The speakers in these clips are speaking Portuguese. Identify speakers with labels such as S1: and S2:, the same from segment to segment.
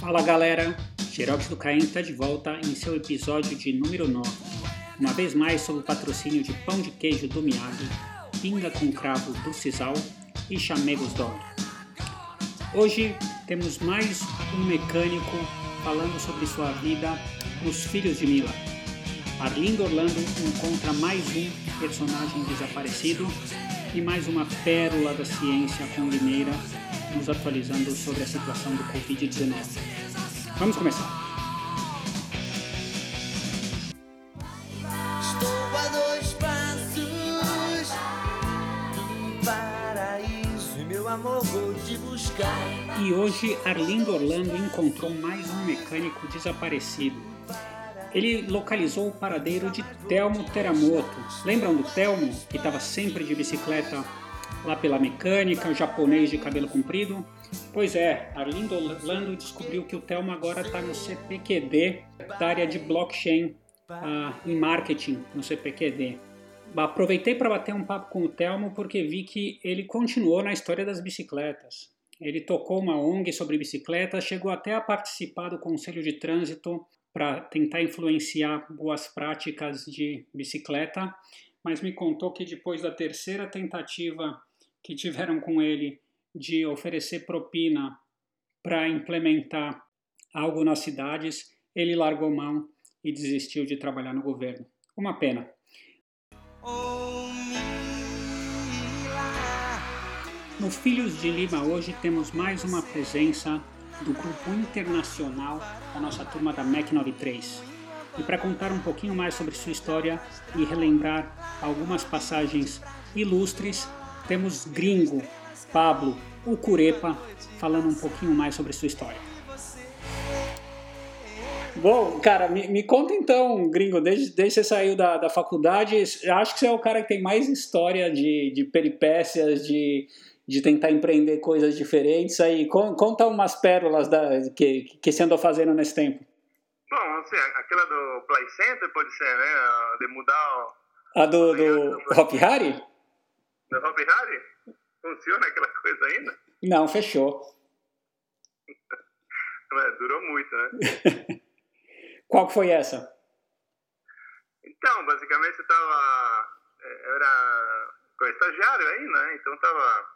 S1: Fala galera, Xerox do Caim está de volta em seu episódio de número 9. Uma vez mais sob o patrocínio de pão de queijo do Miyagi, pinga com cravo do Cisal e chamegos Dog. Hoje temos mais um mecânico falando sobre sua vida nos Filhos de Mila. Arlindo Orlando encontra mais um personagem desaparecido e mais uma pérola da ciência com Limeira nos atualizando sobre a situação do Covid-19. Vamos começar.
S2: E.
S1: E hoje Arlindo Orlando encontrou mais um mecânico desaparecido. Ele localizou o paradeiro de Telmo Teramoto. Lembram do Telmo, que estava sempre de bicicleta lá pela mecânica, japonês de cabelo comprido? Pois é, Arlindo Orlando descobriu que o Telmo agora está no CPQD, da área de blockchain ah, em marketing no CPQD. Aproveitei para bater um papo com o Telmo porque vi que ele continuou na história das bicicletas. Ele tocou uma ONG sobre bicicletas, chegou até a participar do Conselho de Trânsito para tentar influenciar boas práticas de bicicleta, mas me contou que depois da terceira tentativa que tiveram com ele de oferecer propina para implementar algo nas cidades, ele largou mão e desistiu de trabalhar no governo. Uma pena. No Filhos de Lima hoje temos mais uma presença do grupo internacional da nossa turma da MEC 93. E para contar um pouquinho mais sobre sua história e relembrar algumas passagens ilustres, temos Gringo, Pablo, o Curepa, falando um pouquinho mais sobre sua história. Bom, cara, me, me conta então, Gringo, desde, desde que você saiu da, da faculdade, acho que você é o cara que tem mais história de, de peripécias, de, de tentar empreender coisas diferentes aí. Con- Conta umas pérolas da, que, que você andou fazendo nesse tempo.
S3: Bom, assim, aquela do Play Center pode ser, né? De mudar o
S1: A do, do Hop Harry?
S3: Do Hobby Harry? Funciona aquela coisa ainda?
S1: Não, fechou.
S3: É, durou muito, né?
S1: Qual que foi essa?
S3: Então, basicamente eu tava. eh, Eu era com estagiário ainda, né? Então tava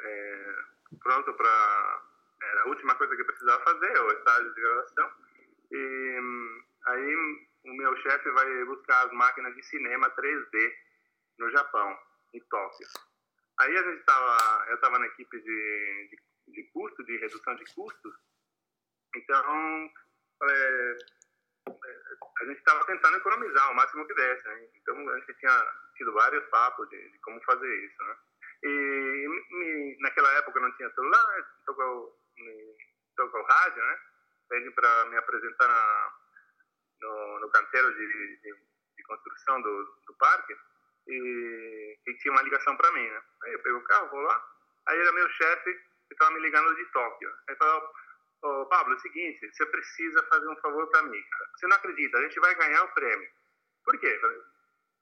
S3: eh, pronto para Era a última coisa que eu precisava fazer, o estágio de gravação. E aí o meu chefe vai buscar as máquinas de cinema 3D no Japão, em Tóquio. Aí a gente tava, eu estava na equipe de, de, de custo, de redução de custos. Então, é, a gente estava tentando economizar o máximo que desse. Né? Então, a gente tinha tido vários papos de, de como fazer isso. Né? E me- naquela época não tinha celular, tocou, me, tocou o rádio, né? Pede para me apresentar na, no, no canteiro de, de, de construção do, do parque e, e tinha uma ligação para mim, né? Aí eu peguei o carro, vou lá. Aí era meu chefe que estava me ligando de Tóquio. Aí falou, ô Pablo, é o seguinte, você precisa fazer um favor para mim, cara. Você não acredita, a gente vai ganhar o prêmio. Por quê?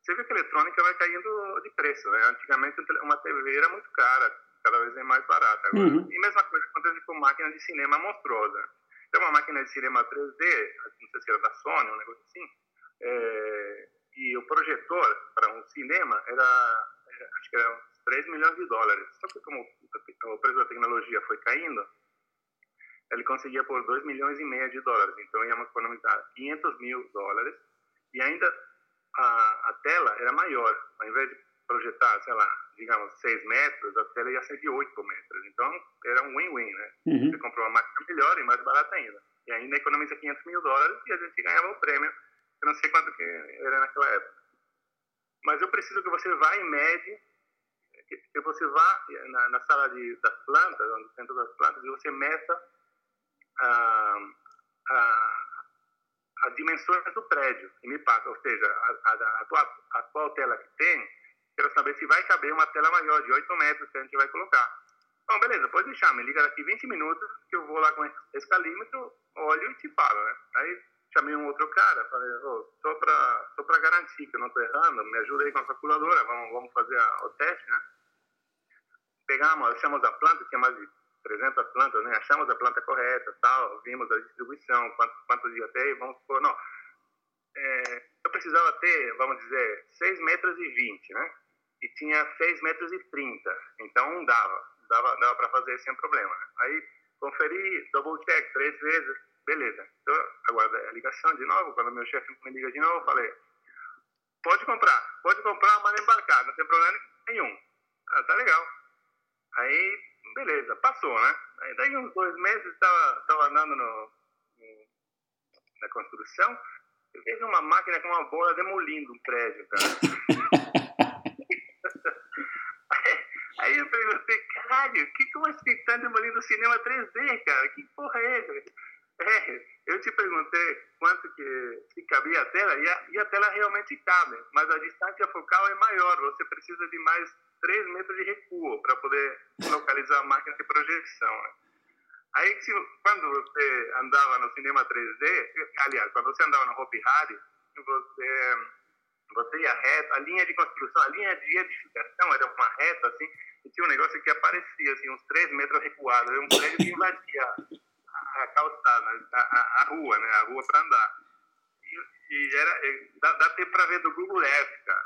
S3: Você vê que a eletrônica vai caindo de preço, né? Antigamente um uma TV era muito cara, cada vez é mais barata agora.
S1: Uhum.
S3: E mesma coisa acontece com máquina de cinema monstruosa. Tem uma máquina de cinema 3D, não sei se era da Sony, um negócio assim, é, e o projetor para um cinema era, era- acho que era uns 3 milhões de dólares. Só que como o preço da tecnologia foi caindo, ele conseguia por 2 milhões e meio de dólares. Então íamos economizar 500 mil dólares e ainda a, a tela era maior. Ao invés de projetar, sei lá, digamos, 6 metros, a tela ia ser de 8 metros. Então era um win-win, né?
S1: Uhum.
S3: Você comprou uma máquina melhor e mais barata ainda. E ainda economiza 500 mil dólares e a gente ganhava o prêmio. Eu não sei quanto que era naquela época. Mas eu preciso que você vá em média, que, você vá na, na sala de, das plantas, onde tem todas as plantas, e você meça ah, ah, as dimensões do prédio e me passa, ou seja, a, a, a, tua, a atual tela que tem, quero saber se vai caber uma tela maior de 8 metros que a gente vai colocar. Bom, beleza, pode deixar, me liga daqui 20 minutos que eu vou lá com esse calímetro, olho e te falo, né? Aí chamei um outro cara, falei, oh, só para só pra garantir que eu não estou errando, me ajuda aí com a calculadora, vamos, vamos fazer a, o teste, né? Pegamos, achamos a planta, tinha mais de 300 plantas, né? Achamos a planta correta, tal, vimos a distribuição, quantos, quantos ia ter, vamos supor, não. É, eu precisava ter, vamos dizer, 6 metros e 20, né? E tinha 6 metros e 30, então dava, dava, dava para fazer sem problema. Né? Aí conferi, double check três vezes, beleza. Então, aguardei a ligação de novo, quando meu chefe me liga de novo, eu falei, pode comprar, pode comprar, mas embarcar, não tem problema nenhum. Ah, tá legal. Aí, beleza, passou, né? Aí daí uns dois meses, estava tava andando no, no, na construção, eu vejo uma máquina com uma bola demolindo um prédio, cara. aí, aí eu perguntei, caralho, o que que está demolindo o cinema 3D, cara? Que porra é essa? Eu te perguntei quanto que, que cabia a tela, e a, e a tela realmente cabe, mas a distância focal é maior, você precisa de mais 3 metros de recuo para poder localizar a máquina de projeção. Né? Aí, se, quando você andava no cinema 3D, aliás, quando você andava no Hopi Hari, você, você ia reto, a linha de construção, a linha de edificação era uma reta, assim, e tinha um negócio que aparecia, assim, uns 3 metros recuados, era um prédio que invadia a calçada, a, a, a rua, né, a rua para andar. E, e era, dá, dá tempo para ver do Google Earth, cara.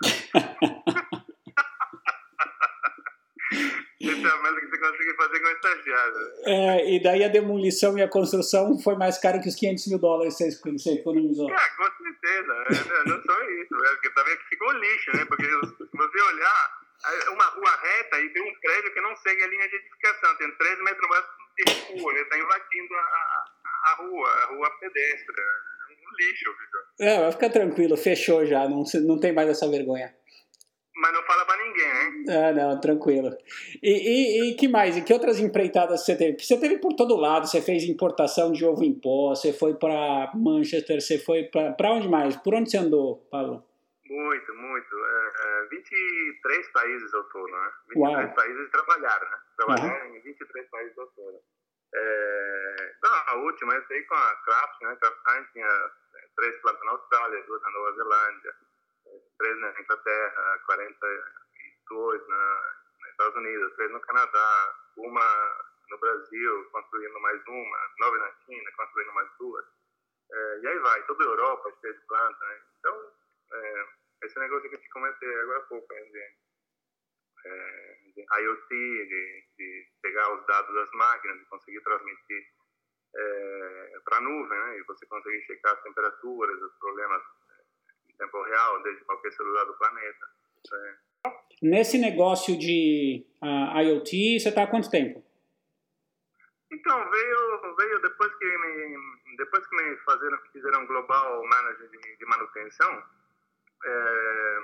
S3: É a meta que você consegue fazer com estagiário.
S1: É, e daí a demolição e a construção foi mais caro que os 500 mil dólares que você economizou.
S3: É, com certeza. É, não só isso, é, porque também ficou lixo, né? Porque se você olhar, uma rua reta e tem um prédio que não segue a linha de edificação, tem 3 metros mais ele está invadindo a, a, a, rua, a rua pedestre. É um lixo, viu?
S1: É, vai ficar tranquilo, fechou já, não, não tem mais essa vergonha
S3: mas não fala para ninguém, né?
S1: Ah, não, tranquilo. E, e, e, que mais? E que outras empreitadas você teve? Você teve por todo lado, você fez importação de ovo em pó, você foi para Manchester, você foi para onde mais? Por onde você andou, Paulo?
S3: Muito, muito. É, é, 23 países ao todo, né? 23 Uau. países trabalharam, né? Trabalharam uhum. em 23 países ao todo. É, então, a última, eu sei com a Kraft, né? Kraft Heinz tinha é, três plantas na Austrália, duas na Nova Zelândia, três na Inglaterra, 42 na, nos Estados Unidos, três no Canadá, uma no Brasil, construindo mais uma, nove na China, construindo mais duas. É, e aí vai, toda a Europa cheia de planta. Né? Então, é, esse negócio que eu te comentei agora há pouco, né, de, é, de IoT, de, de, pegar os dados das máquinas e conseguir transmitir é, para a nuvem, né? e você conseguir checar as temperaturas, os problemas tempo real, desde qualquer celular do planeta. É.
S1: Nesse negócio de uh, IoT, você está há quanto tempo?
S3: Então, veio, veio depois que me, depois que me fazeram, fizeram global manager de, de manutenção, é,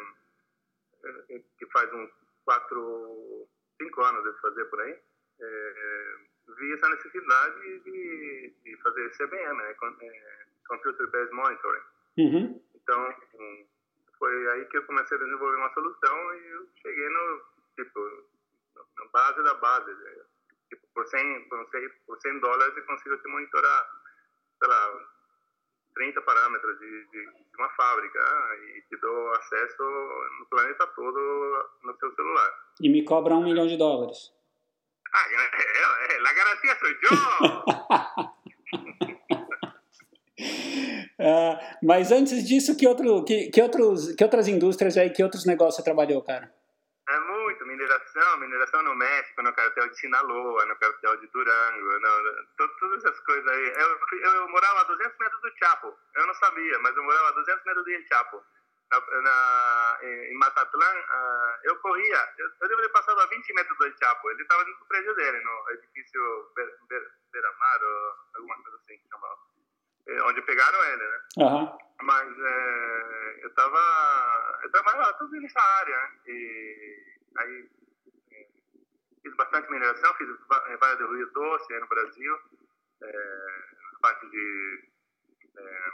S3: é que faz uns quatro, cinco anos de fazer por aí, é, vi essa necessidade de, de fazer CBM, né, é, Computer Based Monitoring.
S1: Uhum.
S3: Então, foi aí que eu comecei a desenvolver uma solução e eu cheguei no, tipo, na base da base. Né? Tipo, por 100, por 100, por 100 dólares eu consigo te monitorar, sei lá, 30 parâmetros de, de, de, uma fábrica ah, e te dou acesso no planeta todo no seu celular.
S1: E me cobra um milhão de dólares.
S3: Ah, é, é, é, a garantia sou eu!
S1: Uh, mas antes disso, que, outro, que, que, outros, que outras indústrias aí, que outros negócios você trabalhou, cara?
S3: Mineração, mineração no México, no cartel de Sinaloa, no cartel de Durango, no, todas essas coisas aí. Eu, eu, morava a 200 metros do Chapo, eu não sabia, mas eu morava a 200 metros do Chapo. Na, na, em Matatlán, uh, eu corria, eu, eu deveria ter passado a 20 metros do Chapo, ele estava dentro do prédio dele, no edifício Beira-Mar, ou alguma coisa assim que chamava. É, onde pegaram ele, né?
S1: Uhum.
S3: Mas é, eu tava, eu trabalhava tudo nessa área, né? E aí fiz bastante mineração, fiz várias do Rio Doce aí no Brasil, é, parte de é,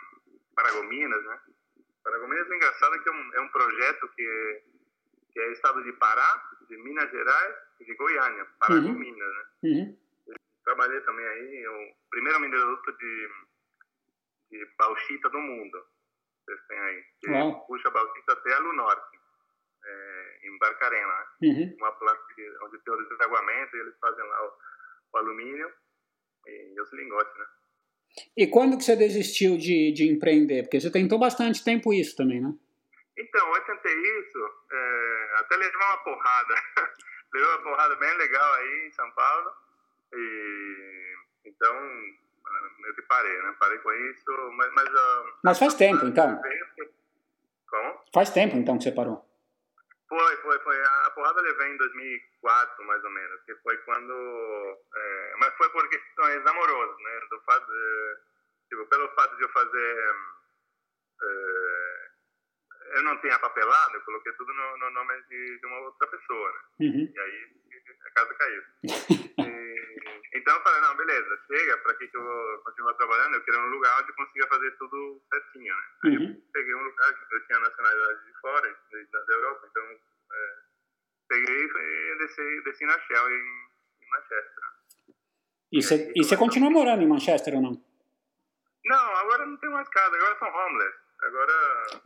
S3: Paragominas, né? Paragominas é engraçado que é um, é um projeto que, que é estado de Pará, de Minas Gerais e de Goiânia, Paragominas,
S1: uhum.
S3: né?
S1: Uhum.
S3: Trabalhei também aí, o primeiro minerador de de bauxita do mundo. Vocês têm aí. Que
S1: Uau.
S3: puxa bauxita até a Norte, é, em Barcarena. Né?
S1: Uhum.
S3: Uma planta onde tem o desaguamento e eles fazem lá o, o alumínio e, e os lingotes, né?
S1: E quando que você desistiu de, de empreender? Porque você tentou bastante tempo isso também, né?
S3: Então, eu tentei isso, é, até levar uma porrada. levei uma porrada bem legal aí em São Paulo. E então eu que parei, né? Parei com isso, mas. Mas, uh,
S1: mas faz tempo, então.
S3: Como?
S1: Faz tempo, então, que você parou.
S3: Foi, foi, foi. A porrada levei em 2004, mais ou menos, que foi quando... É, mas foi por questões amorosas, né? Do fato de, tipo, pelo fato de eu fazer... É, eu não tinha papelado, eu coloquei tudo no, no nome de, de, uma outra pessoa, né?
S1: Uhum.
S3: E aí a casa caiu. e, então eu falei, não, beleza, chega, para que, que eu vou continuar trabalhando? Eu queria um lugar onde eu consiga fazer tudo certinho, né? Aí
S1: Uhum.
S3: eu peguei um lugar que eu tinha nacionalidade de fora, de- da, da Europa, então é, peguei e desci, desci na Shell em, em Manchester.
S1: E você, continua morando em Manchester ou não?
S3: Não, agora não tem mais casa, agora são homeless. Agora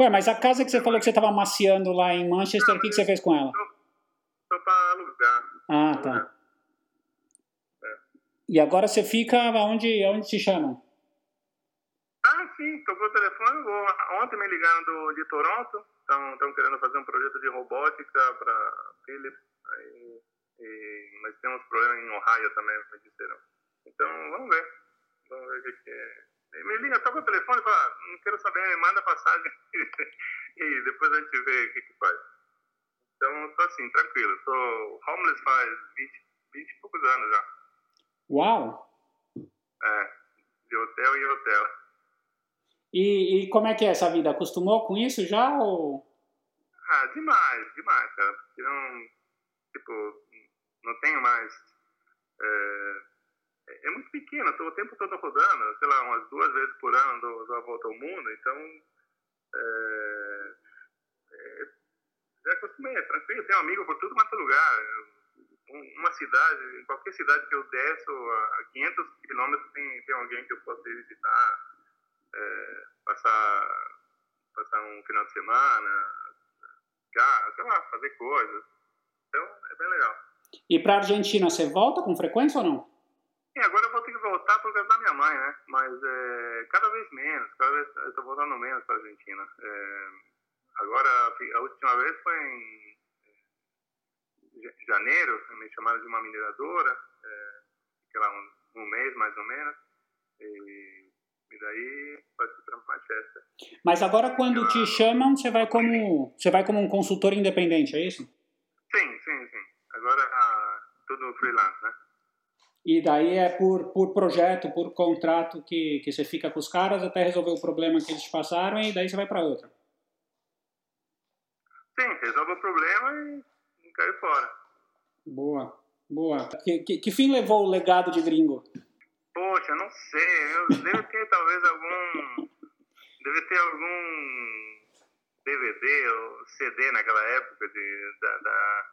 S1: Ué, mas a casa que você falou que você estava amaciando lá em Manchester, o que, que você fez com ela?
S3: tô para alugar.
S1: Ah, tá. E agora você fica onde, onde te chamam?
S3: Ah, sim, tocou o telefone. Ontem me ligaram do, de Toronto. Estão querendo fazer um projeto de robótica para Philips. Aí, e, mas tem uns problemas em Ohio também, me disseram. Então, vamos ver. Vamos ver o que, é. Me liga, toca o telefone e fala, "Ah, não quero saber, manda passagem. e depois a gente vê o que, que faz. Então, estou assim, tranquilo. Estou homeless faz 20, 20 e poucos anos já.
S1: Uau!
S3: É, de hotel em hotel.
S1: E, e como é que é essa vida? Acostumou com isso já ou...
S3: Ah, demais, demais, cara. Porque não, tipo, não tenho mais. É, é muito pequeno, estou o tempo todo rodando, sei lá, umas duas vezes por ano dou, dou a volta ao mundo, então. É, é, já acostumei, é tranquilo, tenho amigo por tudo quanto é lugar. Um- Uma cidade, em qualquer cidade que eu desço, a 500 quilômetros tem, tem alguém que eu posso ir visitar, é, passar, passar um final de semana, ficar, sei lá, fazer coisas. Então, é bem legal.
S1: E pra Argentina, você volta com frequência ou não?
S3: E agora eu vou ter que voltar por causa da minha mãe, né? Mas é, cada vez menos, cada vez eu tô voltando menos para Argentina. É, agora, a última vez foi em ja- janeiro, me chamaram de uma mineradora, é, fiquei lá um, um mês mais ou menos, e, e daí parti para Manchester.
S1: Mas agora quando te chamam, você vai como, você vai como um consultor independente, é isso?
S3: Sim, sim, sim. Agora ah, tudo freelance, né?
S1: E daí é por, por projeto, por contrato que, que você fica com os caras até resolver o problema que eles te passaram e daí você vai para outra.
S3: Sim, resolve o problema e, e caiu fora.
S1: Boa, boa. Que, que, que fim levou o legado de gringo?
S3: Poxa, não sei. Eu deve ter talvez algum. Deve ter algum DVD ou CD naquela época de, da, da,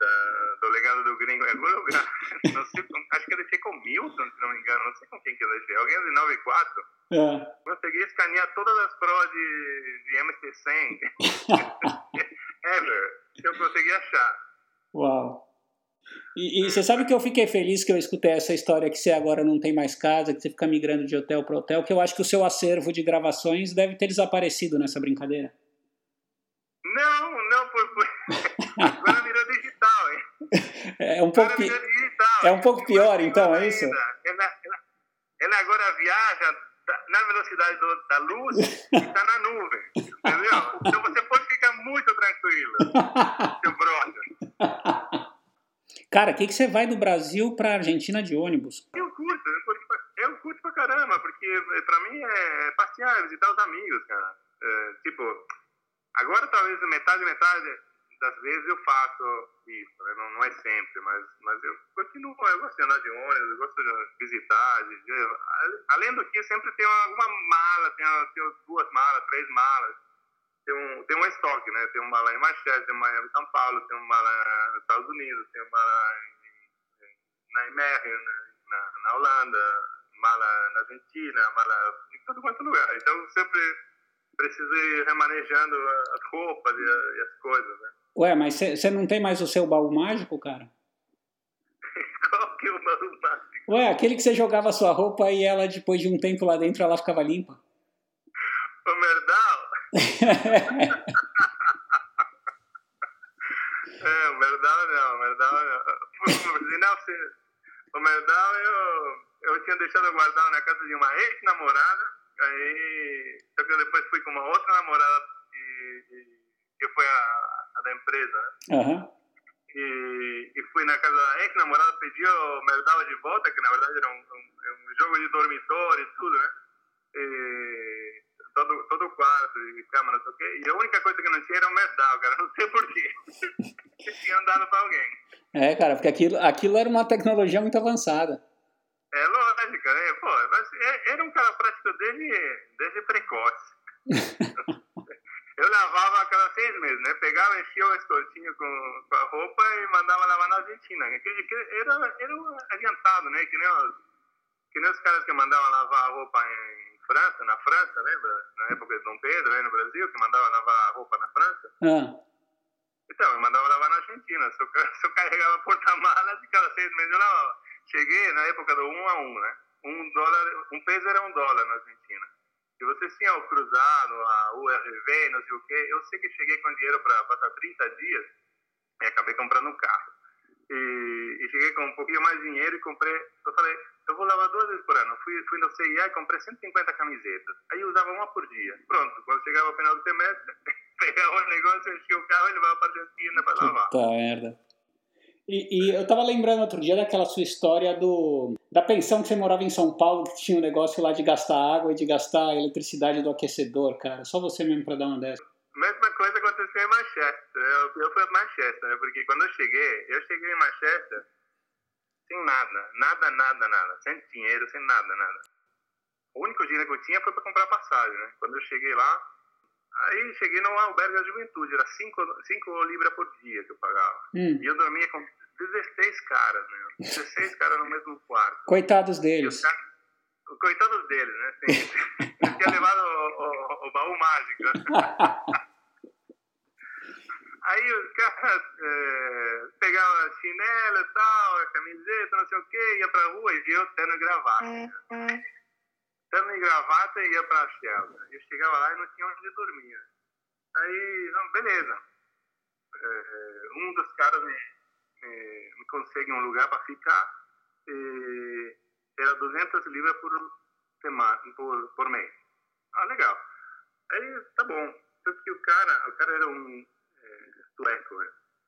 S3: da- do legado do gringo algum lugar. Não sei, acho que eu deixei com Milton, se não me engano. Não sei com quem que eu deixei. Alguém de 94.
S1: É.
S3: Consegui escanear todas as provas de, de MT-100 ever eu consegui achar.
S1: Uau. E, e você sabe que eu fiquei feliz que eu escutei essa história que você agora não tem mais casa, que você fica migrando de hotel para hotel, que eu acho que o seu acervo de gravações deve ter desaparecido nessa brincadeira.
S3: Não, não, por, por... agora virou digital, hein?
S1: É um pouco,
S3: Agora
S1: pi-
S3: virou digital.
S1: é um pouco pior, então, é isso?
S3: Ela, ela, ela agora viaja na velocidade do- da luz e está na nuvem, entendeu? Então você pode ficar muito tranquilo, seu brother.
S1: Cara, o que, que você vai do Brasil pra Argentina de ônibus?
S3: Eu curto, eu curto, pra- eu curto pra caramba, porque eh, pra mim é passear, visitar os amigos, cara. É, tipo, agora talvez metade, metade das vezes eu faço isso, né? não, não é sempre, mas, mas eu continuo, eu gosto de andar de ônibus, eu gosto de visitar, de, de- além do que sempre tem alguma mala, tem, tem duas malas, três malas, um, tem um estoque, né? Tem uma mala em Manchester, tem uma em São Paulo, tem uma mala nos Estados Unidos, tem uma mala em, na Imerre, na, na Holanda, mala na Argentina, mala em todo quanto lugar. Então sempre preciso ir remanejando as roupas e, a- e as coisas, né?
S1: Ué, mas você não tem mais o seu baú mágico, cara?
S3: Qual que é o Baú Mágico?
S1: Ué, aquele que você jogava sua roupa e ela, depois de um tempo lá dentro, ela ficava limpa.
S3: O Merdal? É, o Merdal não, o Merdal não. Não, se- o Merdal eu, eu tinha deixado guardado na casa de uma ex-namorada, aí só que eu depois fui com uma outra namorada e, que foi a, a da empresa, né?
S1: Aham.
S3: E, e fui na casa da ex-namorada, pedi o Merdal de volta, que na verdade era um, um- um jogo de dormitório e tudo, né? E todo, todo o quarto e cama, não sei o quê. E a única coisa que não tinha era o Merdal, cara, não sei porquê. Tinham dado pra alguém.
S1: É, cara, porque aquilo, aquilo era uma tecnologia muito avançada.
S3: É lógico, né? Pô, mas é- era um cara prático desde, desde precoce. Eu lavava a cada seis meses, né? Pegava, enchia o estortinho com, com a roupa e mandava lavar na Argentina. Que, que era, era um adiantado, né? Que nem, os, que nem os caras que mandavam lavar a roupa em França, na França, lembra? Na época de Dom Pedro, aí no Brasil, que mandava lavar roupa na França.
S1: Ah,
S3: Então, eu mandava lavar na Argentina. Se eu, se eu carregava porta-malas, de cada seis meses eu lavava. Cheguei na época do um a um, né? Um dólar, um peso era um dólar na Argentina. E você tinha o cruzado, a URV, não sei o quê. Eu sei que cheguei com dinheiro para passar 30 dias e acabei comprando um carro. E, e cheguei com um pouquinho mais de dinheiro e comprei. Eu falei, eu vou lavar duas vezes por ano. Fui, fui no CIA e comprei 150 camisetas. Aí eu usava uma por dia. Pronto, quando chegava ao final do semestre, pegava o negócio, enchia o carro e levava para Argentina para lavar.
S1: puta merda. E, e eu tava lembrando outro dia daquela sua história do da pensão que você morava em São Paulo, que tinha um negócio lá de gastar água e de gastar a eletricidade do aquecedor, cara. Só você mesmo pra dar uma dessa.
S3: Mesma coisa aconteceu em Manchester. Eu, eu fui a Manchester, né? Porque quando eu cheguei, eu cheguei em Manchester sem nada, nada, nada, nada, sem dinheiro, sem nada, nada. O único dinheiro que eu tinha foi para comprar passagem, né? Quando eu cheguei lá, aí cheguei no albergue da juventude, era 5 libras por dia que eu pagava.
S1: Hum,
S3: E eu dormia com 16 caras, né? 16 caras no mesmo quarto.
S1: coitados
S3: os
S1: deles.
S3: coitados deles, né? Assim, eu tinha levado o, o, o baú mágico. Aí os caras eh, pegavam chinelo e tal, a camiseta, não sei o quê, ia pra rua e eu terno e gravata. Terno e gravata e ia pra Shell. Eu chegava lá e não tinha onde dormir. Aí, não, beleza. Eh, um dos caras me, me, me consegue um lugar para ficar. E era 200 libras por semana, por, por mês. Ah, legal. Aí, tá bom. Só que o cara, o cara era um é, sueco,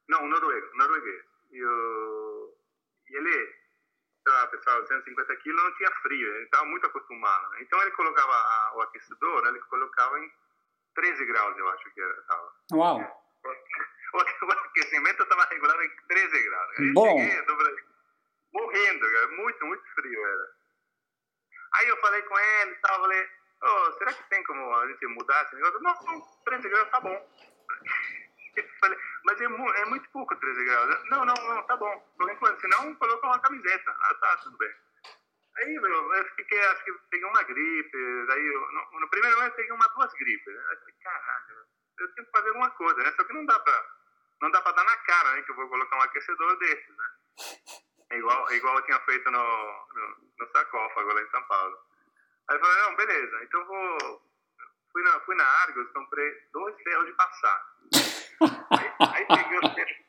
S3: não, noruego, norueguês. E, o, e ele, sei lá, pessoal, 150 quilos, não tinha frio, ele estava muito acostumado. né? Então ele colocava a- o aquecedor, né? ele colocava em 13 graus, eu acho que era.
S1: Uau.
S3: O o aquecimento estava regulado em 13 graus. Aí
S1: Bom.
S3: cheguei, morrendo, cara, muito, muito frio era. Aí eu falei com ele e tal, falei, "Ô, será que tem como a gente mudar esse negócio? Não, não, 13 graus tá bom. Falei, mas é, mu- é muito pouco 13 graus. Não, não, não, tá bom. Enquanto, senão coloca uma camiseta. Ah, tá, tudo bem. Aí, meu, eu fiquei, acho que peguei uma gripe, daí, eu, no, no primeiro mês eu peguei uma, duas gripes. Aí eu falei, caralho, eu tenho que fazer alguma coisa, né? Só que não dá pra, não dá pra dar na cara, né? Que eu vou colocar um aquecedor desses, né? É igual, é igual eu tinha feito no, no, no sarcófago lá em São Paulo. Aí eu falei, não, beleza, então vou... Fui na, fui na Argos, comprei dois ferros de passar. Aí, peguei.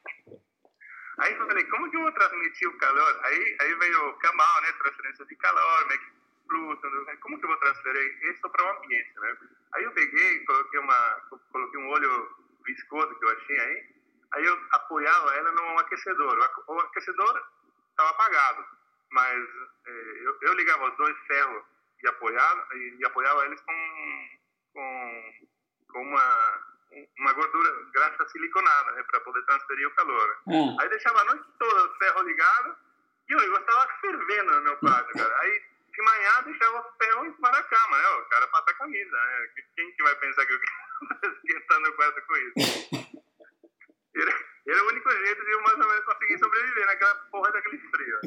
S3: Aí eu falei, como que eu vou transmitir o calor? Aí, aí veio o Kamal, né? Transferência de calor, né? como que eu vou transferir isso para o ambiente, né? Aí eu peguei, coloquei, uma, coloquei um óleo viscoso que eu achei aí, aí eu apoiava ela num aquecedor. O aque- O aquecedor estava apagado, mas eh, eu, eu ligava os dois ferros e apoiava, e, e apoiava eles com, com, com uma, uma gordura graxa siliconada, né? Para poder transferir o calor.
S1: Ah,
S3: Aí deixava a noite toda o ferro ligado e o negócio estava fervendo no meu quarto, cara. Aí de manhã deixava o ferro em cima da cama, né? O cara passa a camisa, né? Quem que vai pensar que eu tô esquentando o quarto com isso? Era, era o único jeito de eu mais ou menos conseguir sobreviver naquela porra daquele frio.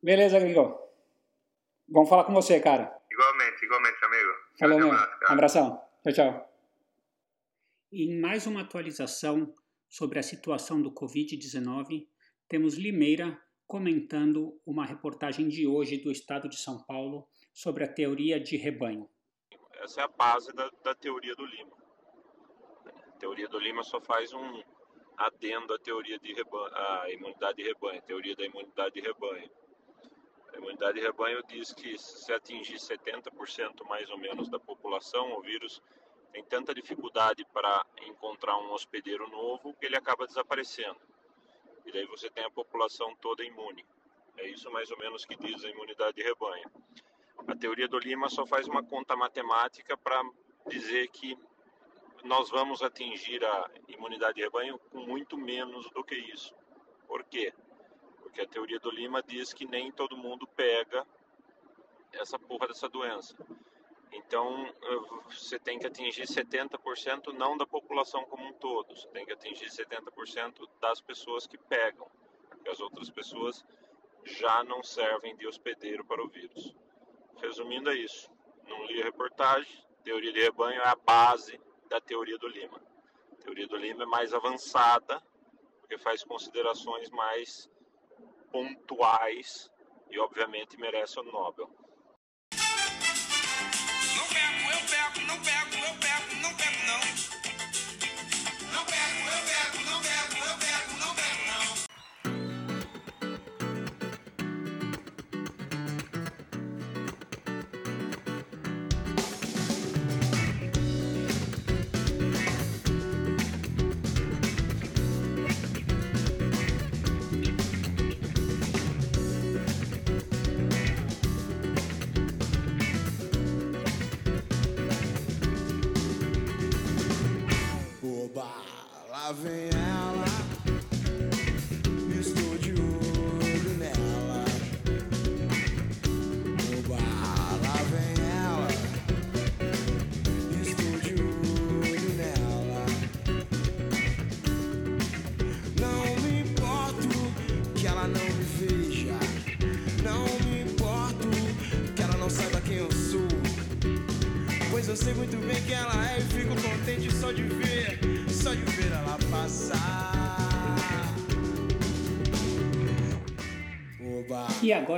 S1: beleza, gringo. Vamos falar com você, cara.
S3: Igualmente, igualmente, amigo.
S1: Falou, meu.
S3: cara.
S1: Abração. Tchau, tchau. Em mais uma atualização sobre a situação do Covid-19, temos Limeira comentando uma reportagem de hoje do Estado de São Paulo sobre a teoria de rebanho.
S4: Essa é a base da, da teoria do Lima. A teoria do Lima só faz um adendo à teoria de rebanho, à imunidade de rebanho, a teoria da imunidade de rebanho. A imunidade de rebanho diz que se atingir 70% mais ou menos da população, o vírus tem tanta dificuldade para encontrar um hospedeiro novo que ele acaba desaparecendo. E daí você tem a população toda imune. É isso mais ou menos que diz a imunidade de rebanho. A teoria do Lima só faz uma conta matemática para dizer que nós vamos atingir a imunidade de rebanho com muito menos do que isso. Por quê? Porque a teoria do Lima diz que nem todo mundo pega essa porra dessa doença. Então, você tem que atingir 70% não da população como um todo, você tem que atingir 70% das pessoas que pegam, porque as outras pessoas já não servem de hospedeiro para o vírus. Resumindo, é isso. Não li a reportagem, teoria de rebanho é a base da teoria do Lima. A teoria do Lima é mais avançada, porque faz considerações mais pontuais e, obviamente, merece o Nobel.
S2: Lá vem ela, estou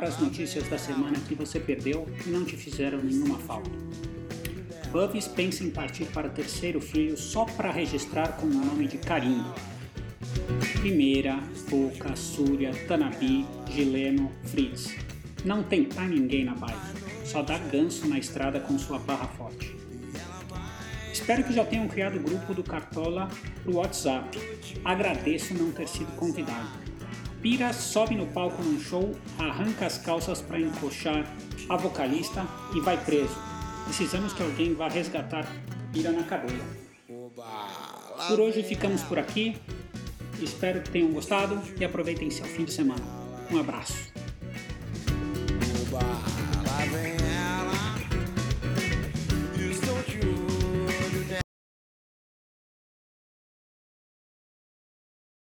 S1: agora as notícias da semana que você perdeu e não te fizeram nenhuma falta. Buvis pensa em partir para o terceiro filho só para registrar com o nome de carimbo. Primeira, Boca, Súria, Tanabi, Gileno, Fritz. Não tem pra ninguém na bike, só dá ganso na estrada com sua barra forte. Espero que já tenham criado o grupo do Cartola pro WhatsApp. Agradeço não ter sido convidado. Pira sobe no palco num show, arranca as calças para encoxar a vocalista e vai preso. Precisamos que alguém vá resgatar Pira na cadeia. Por hoje ficamos por aqui. Espero que tenham gostado e aproveitem seu fim de semana. Um abraço.